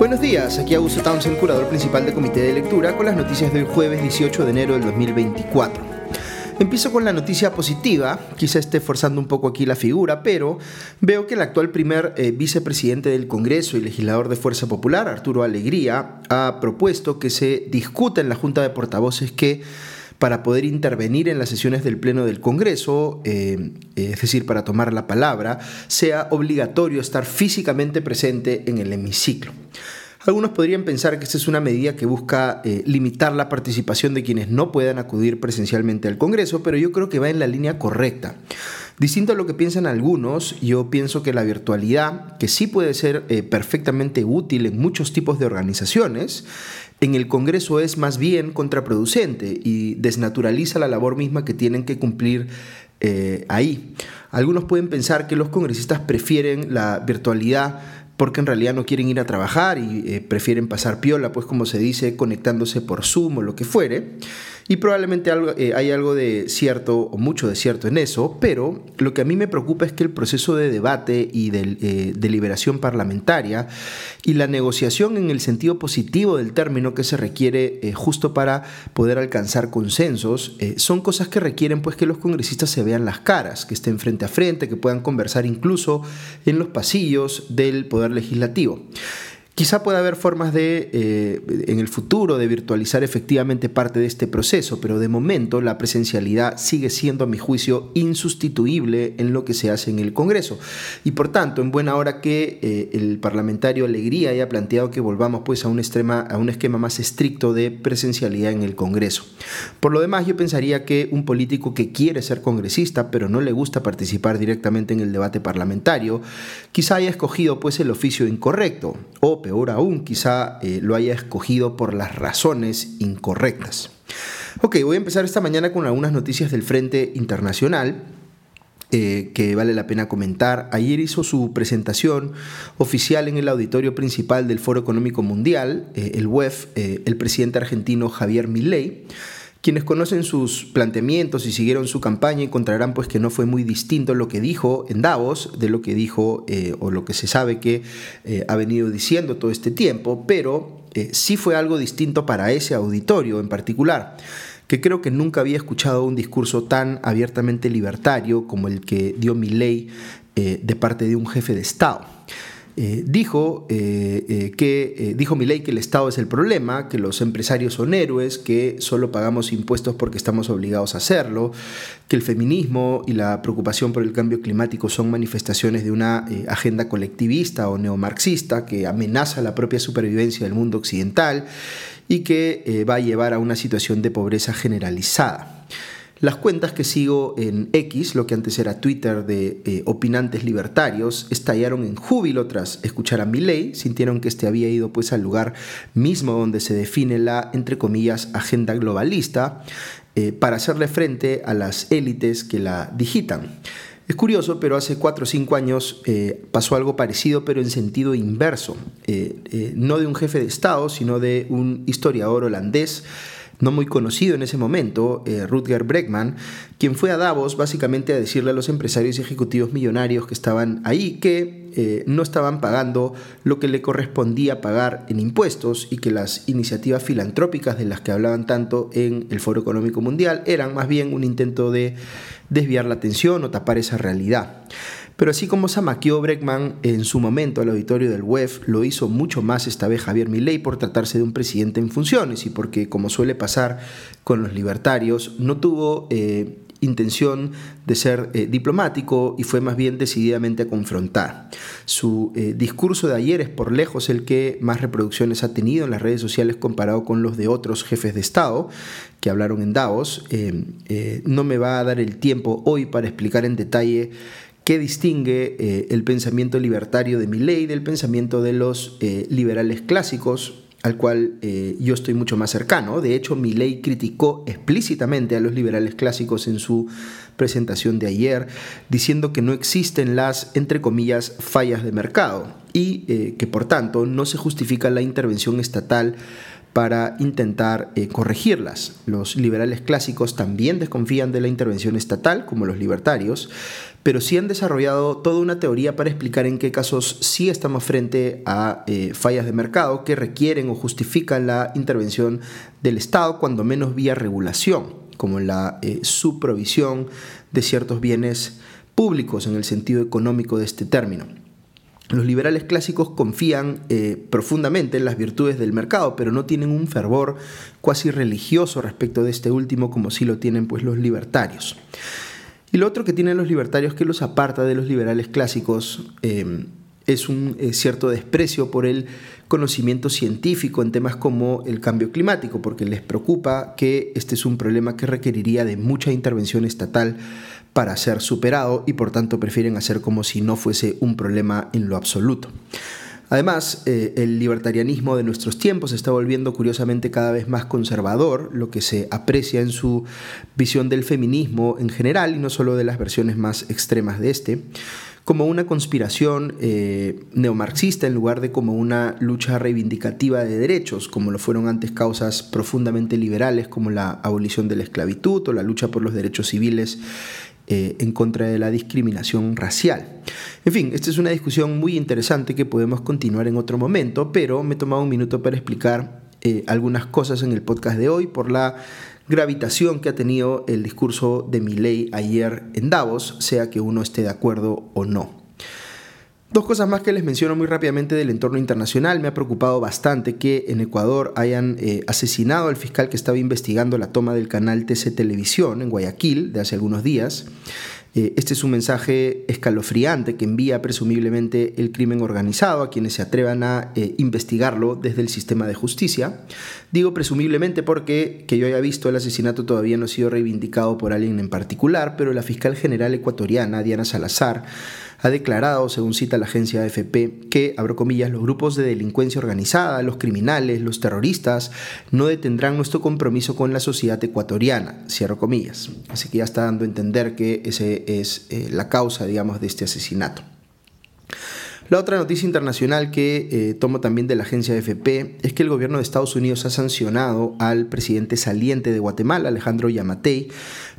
Buenos días, aquí Augusto Townsend, curador principal del Comité de Lectura, con las noticias del jueves 18 de enero del 2024. Empiezo con la noticia positiva, quizá esté forzando un poco aquí la figura, pero veo que el actual primer eh, vicepresidente del Congreso y legislador de Fuerza Popular, Arturo Alegría, ha propuesto que se discuta en la Junta de Portavoces que para poder intervenir en las sesiones del Pleno del Congreso, eh, es decir, para tomar la palabra, sea obligatorio estar físicamente presente en el hemiciclo. Algunos podrían pensar que esta es una medida que busca eh, limitar la participación de quienes no puedan acudir presencialmente al Congreso, pero yo creo que va en la línea correcta. Distinto a lo que piensan algunos, yo pienso que la virtualidad, que sí puede ser eh, perfectamente útil en muchos tipos de organizaciones, en el Congreso es más bien contraproducente y desnaturaliza la labor misma que tienen que cumplir eh, ahí. Algunos pueden pensar que los congresistas prefieren la virtualidad porque en realidad no quieren ir a trabajar y eh, prefieren pasar piola, pues como se dice, conectándose por Zoom o lo que fuere. Y probablemente eh, hay algo de cierto o mucho de cierto en eso, pero lo que a mí me preocupa es que el proceso de debate y de eh, deliberación parlamentaria y la negociación en el sentido positivo del término que se requiere eh, justo para poder alcanzar consensos son cosas que requieren pues que los congresistas se vean las caras, que estén frente a frente, que puedan conversar incluso en los pasillos del poder legislativo. Quizá pueda haber formas de, eh, en el futuro, de virtualizar efectivamente parte de este proceso, pero de momento la presencialidad sigue siendo, a mi juicio, insustituible en lo que se hace en el Congreso. Y por tanto, en buena hora que eh, el parlamentario Alegría haya planteado que volvamos pues, a, un esquema más estricto de presencialidad en el Congreso. Por lo demás, yo pensaría que un político que quiere ser congresista, pero no le gusta participar directamente en el debate parlamentario, quizá haya escogido pues, el oficio incorrecto o peor aún, quizá eh, lo haya escogido por las razones incorrectas. Ok, voy a empezar esta mañana con algunas noticias del Frente Internacional. Eh, que vale la pena comentar. Ayer hizo su presentación oficial en el auditorio principal del Foro Económico Mundial, eh, el WEF, el presidente argentino Javier Milei. Quienes conocen sus planteamientos y siguieron su campaña encontrarán pues que no fue muy distinto lo que dijo en Davos de lo que dijo eh, o lo que se sabe que eh, ha venido diciendo todo este tiempo, pero eh, sí fue algo distinto para ese auditorio en particular, que creo que nunca había escuchado un discurso tan abiertamente libertario como el que dio Milley de parte de un jefe de Estado. Eh, dijo eh, eh, que dijo Milei que el Estado es el problema, que los empresarios son héroes, que solo pagamos impuestos porque estamos obligados a hacerlo, que el feminismo y la preocupación por el cambio climático son manifestaciones de una agenda colectivista o neomarxista que amenaza la propia supervivencia del mundo occidental y que va a llevar a una situación de pobreza generalizada. Las cuentas que sigo en X, lo que antes era Twitter de eh, opinantes libertarios, estallaron en júbilo tras escuchar a Milley, sintieron que este había ido pues al lugar mismo donde se define la, entre comillas, agenda globalista, eh, para hacerle frente a las élites que la digitan. Es curioso, pero hace cuatro o cinco años eh, pasó algo parecido, pero en sentido inverso. no de un jefe de Estado, sino de un historiador holandés no muy conocido en ese momento, eh, Rutger Bregman, quien fue a Davos básicamente a decirle a los empresarios y ejecutivos millonarios que estaban ahí que eh, no estaban pagando lo que le correspondía pagar en impuestos y que las iniciativas filantrópicas de las que hablaban tanto en el Foro Económico Mundial eran más bien un intento de desviar la atención o tapar esa realidad. Pero así como zamaqueó Breckman en su momento al auditorio del WEF, lo hizo mucho más esta vez Javier Milei por tratarse de un presidente en funciones y porque, como suele pasar con los libertarios, no tuvo eh, intención de ser eh, diplomático y fue más bien decididamente a confrontar. Su eh, discurso de ayer es por lejos el que más reproducciones ha tenido en las redes sociales comparado con los de otros jefes de Estado que hablaron en Davos. no me va a dar el tiempo hoy para explicar en detalle ¿Qué distingue eh, el pensamiento libertario de Milley del pensamiento de los eh, liberales clásicos, al cual eh, yo estoy mucho más cercano. De hecho, Milley criticó explícitamente a los liberales clásicos en su presentación de ayer, diciendo que no existen las, entre comillas, fallas de mercado y que por tanto no se justifica la intervención estatal para intentar eh, corregirlas. Los liberales clásicos también desconfían de la intervención estatal, como los libertarios, pero sí han desarrollado toda una teoría para explicar en qué casos sí estamos frente a eh, fallas de mercado que requieren o justifican la intervención del Estado, cuando menos vía regulación, como la eh, de ciertos bienes públicos en el sentido económico de este término. Los liberales clásicos confían eh, profundamente en las virtudes del mercado, pero no tienen un fervor cuasi religioso respecto de este último como sí lo tienen pues los libertarios. Y lo otro que tienen los libertarios que los aparta de los liberales clásicos eh, es un eh, cierto desprecio por el conocimiento científico en temas como el cambio climático, porque les preocupa que este es un problema que requeriría de mucha intervención estatal para ser superado y por tanto prefieren hacer como si no fuese un problema en lo absoluto. Además, eh, el libertarianismo de nuestros tiempos está volviendo curiosamente cada vez más conservador, lo que se aprecia en su visión del feminismo en general y no solo de las versiones más extremas de este, como una conspiración eh, neomarxista en lugar de como una lucha reivindicativa de derechos, como lo fueron antes causas profundamente liberales como la abolición de la esclavitud o la lucha por los derechos civiles eh, en contra de la discriminación racial. En fin, esta es una discusión muy interesante que podemos continuar en otro momento, pero me he tomado un minuto para explicar eh, algunas cosas en el podcast de hoy por la gravitación que ha tenido el discurso de Milley ayer en Davos, sea que uno esté de acuerdo o no. Dos cosas más que les menciono muy rápidamente del entorno internacional. Me ha preocupado bastante que en Ecuador hayan eh, asesinado al fiscal que estaba investigando la toma del canal TC Televisión en Guayaquil de hace algunos días. Eh, este es un mensaje escalofriante que envía presumiblemente el crimen organizado a quienes se atrevan a eh, investigarlo desde el sistema de justicia. Digo presumiblemente porque que yo haya visto el asesinato todavía no ha sido reivindicado por alguien en particular, pero la fiscal general ecuatoriana, Diana Salazar, ha declarado, según cita la agencia AFP, que, abro comillas, los grupos de delincuencia organizada, los criminales, los terroristas, no detendrán nuestro compromiso con la sociedad ecuatoriana, cierro comillas. Así que ya está dando a entender que esa es eh, la causa, digamos, de este asesinato. La otra noticia internacional que eh, tomo también de la agencia AFP es que el gobierno de Estados Unidos ha sancionado al presidente saliente de Guatemala, Alejandro Yamatei,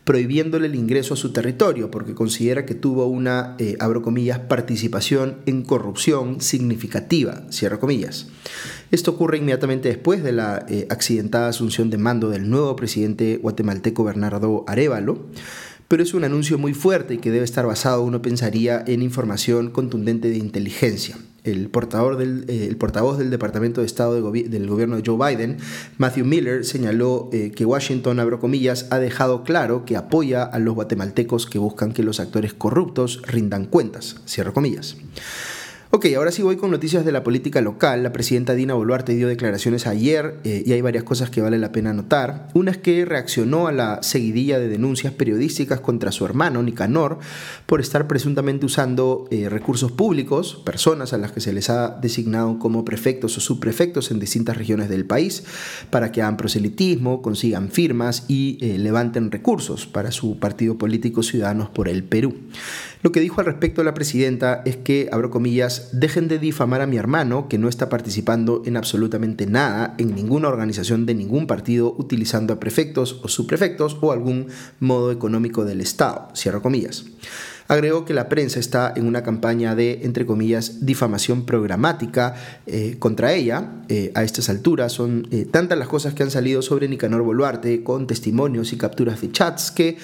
prohibiéndole el ingreso a su territorio porque considera que tuvo una, eh, abro comillas, participación en corrupción significativa, cierro comillas. Esto ocurre inmediatamente después de la eh, accidentada asunción de mando del nuevo presidente guatemalteco Bernardo Arevalo pero es un anuncio muy fuerte y que debe estar basado, uno pensaría, en información contundente de inteligencia. El, portador del, eh, portavoz del Departamento de Estado del gobierno de Joe Biden, Matthew Miller, señaló eh, que Washington, abro comillas, ha dejado claro que apoya a los guatemaltecos que buscan que los actores corruptos rindan cuentas, cierro comillas. Ok, ahora sí voy con noticias de la política local. La presidenta Dina Boluarte dio declaraciones ayer eh, y hay varias cosas que vale la pena notar. Una es que reaccionó a la seguidilla de denuncias periodísticas contra su hermano Nicanor por estar presuntamente usando eh, recursos públicos, personas a las que se les ha designado como prefectos o subprefectos en distintas regiones del país, para que hagan proselitismo, consigan firmas y eh, levanten recursos para su partido político Ciudadanos por el Perú. Lo que dijo al respecto la presidenta es que, abro comillas, dejen de difamar a mi hermano, que no está participando en absolutamente nada, en ninguna organización de ningún partido, utilizando a prefectos o subprefectos o algún modo económico del Estado, cierro comillas. Agregó que la prensa está en una campaña de, entre comillas, difamación programática eh, contra ella. Eh, a estas alturas son eh, tantas las cosas que han salido sobre Nicanor Boluarte con testimonios y capturas de chats que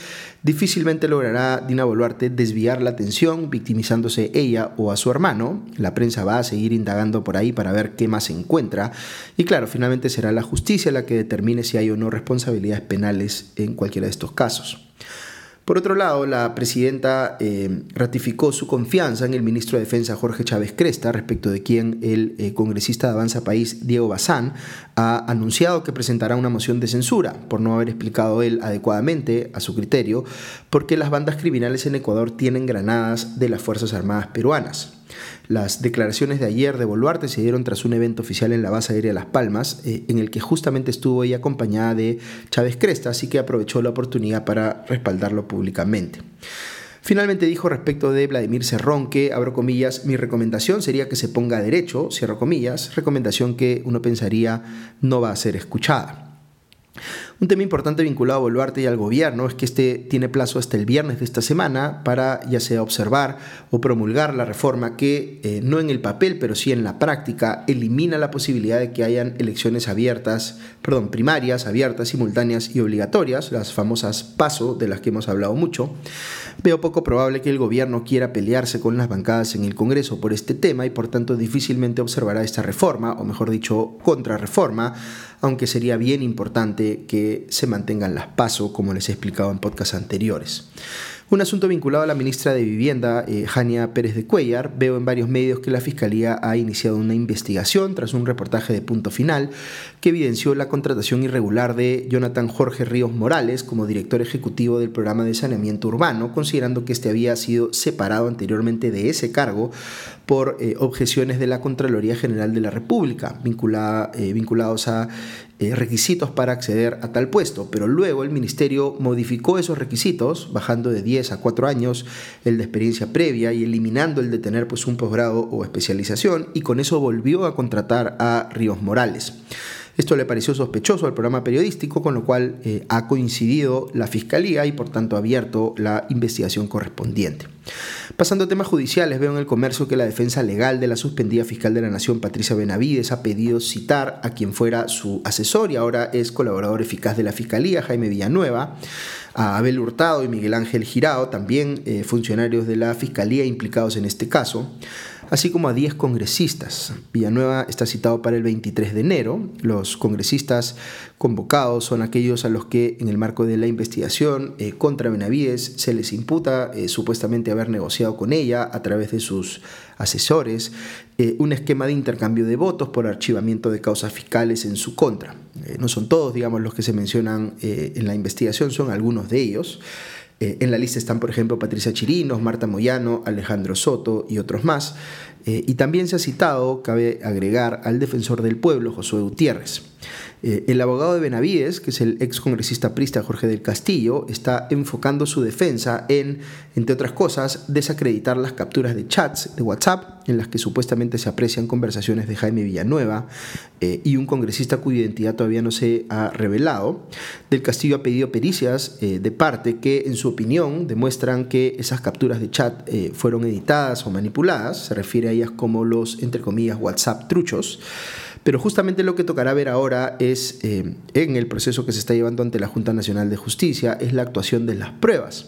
difícilmente logrará Dina Boluarte desviar la atención victimizándose ella o a su hermano. La prensa va a seguir indagando por ahí para ver qué más se encuentra. Y claro, finalmente será la justicia la que determine si hay o no responsabilidades penales en cualquiera de estos casos. Por otro lado, la presidenta eh, ratificó su confianza en el ministro de Defensa Jorge Chávez Cresta, respecto de quien el eh, congresista de Avanza País Diego Bazán ha anunciado que presentará una moción de censura por no haber explicado él adecuadamente, a su criterio, por qué las bandas criminales en Ecuador tienen granadas de las Fuerzas Armadas peruanas. Las declaraciones de ayer de Boluarte se dieron tras un evento oficial en la base aérea Las Palmas, eh, en el que justamente estuvo ella acompañada de Chávez Cresta, así que aprovechó la oportunidad para respaldarlo públicamente. Finalmente dijo respecto de Vladimir Cerrón que, abro comillas, mi recomendación sería que se ponga derecho, cierro comillas, recomendación que uno pensaría no va a ser escuchada. Un tema importante vinculado a Boluarte y al gobierno es que este tiene plazo hasta el viernes de esta semana para ya sea observar o promulgar la reforma que eh, no en el papel, pero sí en la práctica, elimina la posibilidad de que hayan elecciones abiertas, perdón, primarias, abiertas, simultáneas y obligatorias, las famosas PASO de las que hemos hablado mucho. Veo poco probable que el gobierno quiera pelearse con las bancadas en el Congreso por este tema y por tanto difícilmente observará esta reforma, o mejor dicho, contrarreforma, aunque sería bien importante que se mantengan las pasos, como les he explicado en podcasts anteriores. Un asunto vinculado a la ministra de Vivienda, eh, Jania Pérez de Cuellar. Veo en varios medios que la Fiscalía ha iniciado una investigación tras un reportaje de punto final que evidenció la contratación irregular de Jonathan Jorge Ríos Morales como director ejecutivo del programa de saneamiento urbano, considerando que este había sido separado anteriormente de ese cargo por eh, objeciones de la Contraloría General de la República, vinculada, eh, vinculados a eh, requisitos para acceder a tal puesto, pero luego el ministerio modificó esos requisitos, bajando de 10 a 4 años el de experiencia previa y eliminando el de tener pues, un posgrado o especialización, y con eso volvió a contratar a Ríos Morales. Esto le pareció sospechoso al programa periodístico, con lo cual eh, ha coincidido la Fiscalía y por tanto ha abierto la investigación correspondiente. Pasando a temas judiciales, veo en el comercio que la defensa legal de la suspendida fiscal de la Nación, Patricia Benavides, ha pedido citar a quien fuera su asesor y ahora es colaborador eficaz de la Fiscalía, Jaime Villanueva, a Abel Hurtado y Miguel Ángel Girao, también eh, funcionarios de la Fiscalía implicados en este caso así como a 10 congresistas. Villanueva está citado para el 23 de enero. Los congresistas convocados son aquellos a los que en el marco de la investigación eh, contra Benavides se les imputa eh, supuestamente haber negociado con ella a través de sus asesores eh, un esquema de intercambio de votos por archivamiento de causas fiscales en su contra. no son todos, digamos, los que se mencionan en la investigación, son algunos de ellos. Eh, en la lista están, por ejemplo, Patricia Chirinos, Marta Moyano, Alejandro Soto y otros más. Eh, y también se ha citado, cabe agregar, al defensor del pueblo, Josué Gutiérrez. Eh, el abogado de Benavides, que es el ex congresista prista Jorge del Castillo, está enfocando su defensa en, entre otras cosas, desacreditar las capturas de chats de WhatsApp en las que supuestamente se aprecian conversaciones de Jaime Villanueva eh, y un congresista cuya identidad todavía no se ha revelado. Del Castillo ha pedido pericias de parte que, en su opinión, demuestran que esas capturas de chat fueron editadas o manipuladas. Se refiere a como los, entre comillas, WhatsApp truchos. Pero justamente lo que tocará ver ahora es, eh, en el proceso que se está llevando ante la Junta Nacional de Justicia, es la actuación de las pruebas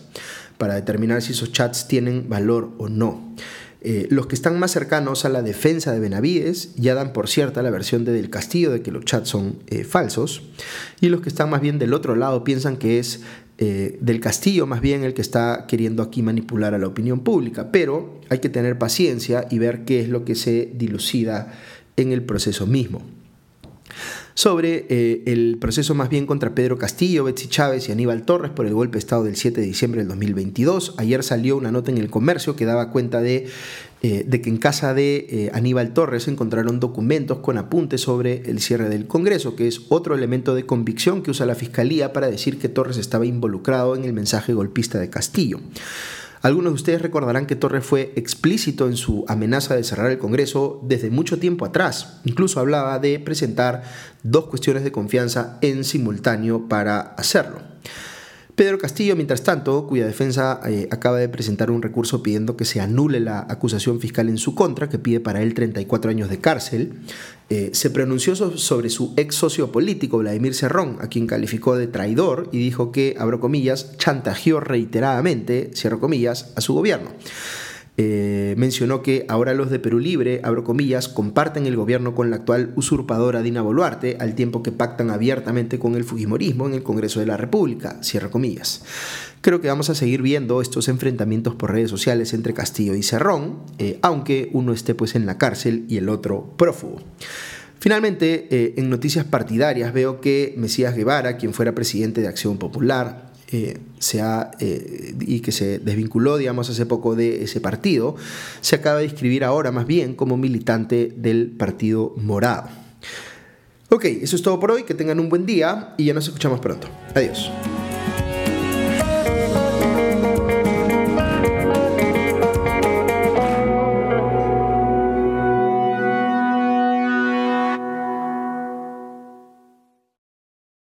para determinar si esos chats tienen valor o no. Eh, los que están más cercanos a la defensa de Benavides ya dan por cierta la versión de Del Castillo de que los chats son eh, falsos, y los que están más bien del otro lado piensan que es del Castillo más bien el que está queriendo aquí manipular a la opinión pública, pero hay que tener paciencia y ver qué es lo que se dilucida en el proceso mismo. Sobre eh, el proceso más bien contra Pedro Castillo, Betsy Chávez y Aníbal Torres por el golpe de Estado del 7 de diciembre del 2022, ayer salió una nota en el comercio que daba cuenta de, eh, de que en casa de eh, Aníbal Torres encontraron documentos con apuntes sobre el cierre del Congreso, que es otro elemento de convicción que usa la Fiscalía para decir que Torres estaba involucrado en el mensaje golpista de Castillo. Algunos de ustedes recordarán que Torres fue explícito en su amenaza de cerrar el Congreso desde mucho tiempo atrás. Incluso hablaba de presentar dos cuestiones de confianza en simultáneo para hacerlo. Pedro Castillo, mientras tanto, cuya defensa eh, acaba de presentar un recurso pidiendo que se anule la acusación fiscal en su contra, que pide para él 34 años de cárcel, eh, se pronunció sobre su ex socio político, Vladimir Cerrón, a quien calificó de traidor y dijo que, abro comillas, chantajeó reiteradamente, cierro comillas, a su gobierno. Eh, mencionó que ahora los de Perú Libre, abro comillas, comparten el gobierno con la actual usurpadora Dina Boluarte, al tiempo que pactan abiertamente con el Fujimorismo en el Congreso de la República, cierra comillas. Creo que vamos a seguir viendo estos enfrentamientos por redes sociales entre Castillo y Cerrón, eh, aunque uno esté pues en la cárcel y el otro prófugo. Finalmente, eh, en noticias partidarias veo que Mesías Guevara, quien fuera presidente de Acción Popular, eh, se ha, eh, y que se desvinculó, digamos, hace poco de ese partido, se acaba de inscribir ahora más bien como militante del Partido Morado. Ok, eso es todo por hoy, que tengan un buen día y ya nos escuchamos pronto. Adiós.